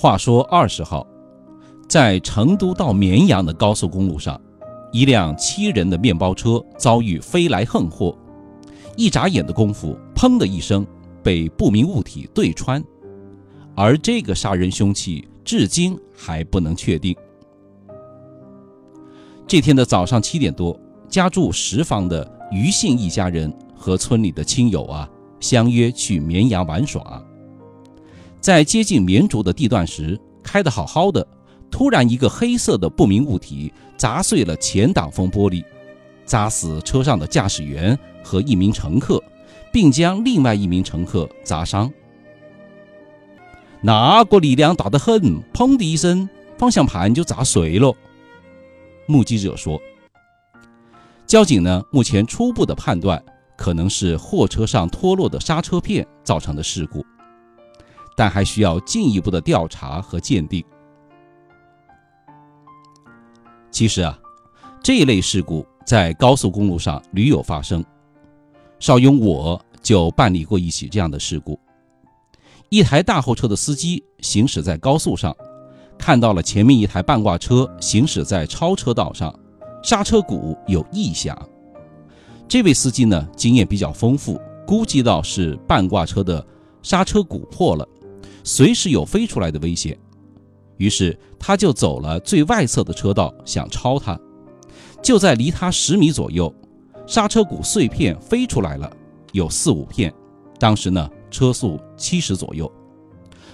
话说二十号，在成都到绵阳的高速公路上，一辆七人的面包车遭遇飞来横祸，一眨眼的功夫，砰的一声被不明物体对穿，而这个杀人凶器至今还不能确定。这天的早上七点多，家住什邡的于姓一家人和村里的亲友啊，相约去绵阳玩耍。在接近绵竹的地段时，开得好好的，突然一个黑色的不明物体砸碎了前挡风玻璃，砸死车上的驾驶员和一名乘客，并将另外一名乘客砸伤。那个力量大得很，砰的一声，方向盘就砸碎了。目击者说：“交警呢，目前初步的判断可能是货车上脱落的刹车片造成的事故。”但还需要进一步的调查和鉴定。其实啊，这一类事故在高速公路上屡有发生。邵雍我就办理过一起这样的事故：一台大货车的司机行驶在高速上，看到了前面一台半挂车行驶在超车道上，刹车鼓有异响。这位司机呢，经验比较丰富，估计到是半挂车的刹车鼓破了。随时有飞出来的危险，于是他就走了最外侧的车道，想超他。就在离他十米左右，刹车鼓碎片飞出来了，有四五片。当时呢，车速七十左右，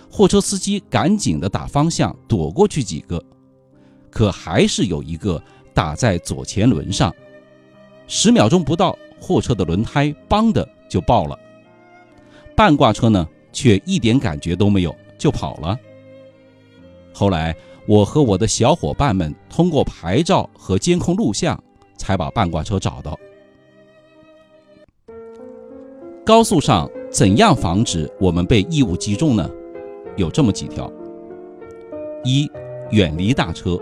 货车司机赶紧的打方向躲过去几个，可还是有一个打在左前轮上。十秒钟不到，货车的轮胎“邦”的就爆了。半挂车呢？却一点感觉都没有，就跑了。后来，我和我的小伙伴们通过牌照和监控录像，才把半挂车找到。高速上怎样防止我们被异物击中呢？有这么几条：一、远离大车。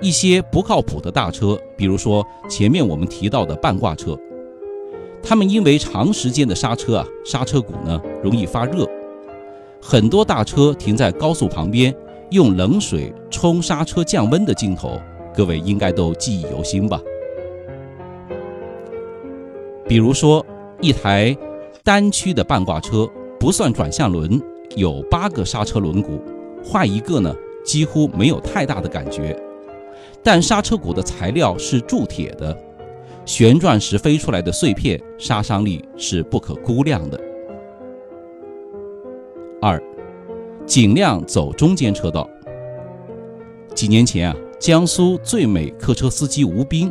一些不靠谱的大车，比如说前面我们提到的半挂车。他们因为长时间的刹车啊，刹车鼓呢容易发热，很多大车停在高速旁边，用冷水冲刹车降温的镜头，各位应该都记忆犹新吧？比如说，一台单驱的半挂车，不算转向轮，有八个刹车轮毂，换一个呢几乎没有太大的感觉，但刹车鼓的材料是铸铁的。旋转时飞出来的碎片，杀伤力是不可估量的。二，尽量走中间车道。几年前啊，江苏最美客车司机吴斌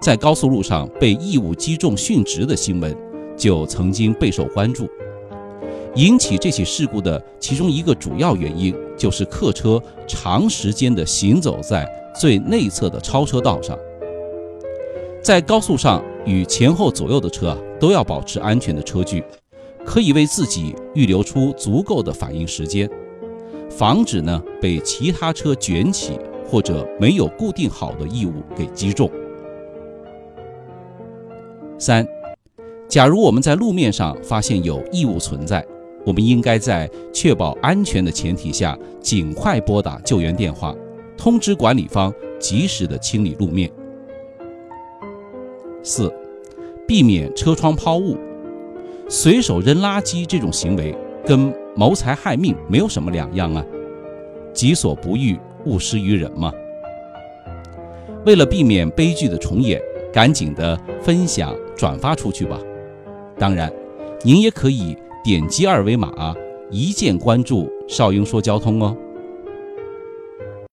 在高速路上被异物击中殉职的新闻，就曾经备受关注。引起这起事故的其中一个主要原因，就是客车长时间的行走在最内侧的超车道上。在高速上，与前后左右的车啊都要保持安全的车距，可以为自己预留出足够的反应时间，防止呢被其他车卷起或者没有固定好的异物给击中。三，假如我们在路面上发现有异物存在，我们应该在确保安全的前提下，尽快拨打救援电话，通知管理方及时的清理路面。四，避免车窗抛物，随手扔垃圾这种行为跟谋财害命没有什么两样啊，己所不欲，勿施于人嘛。为了避免悲剧的重演，赶紧的分享转发出去吧。当然，您也可以点击二维码，一键关注少英说交通哦。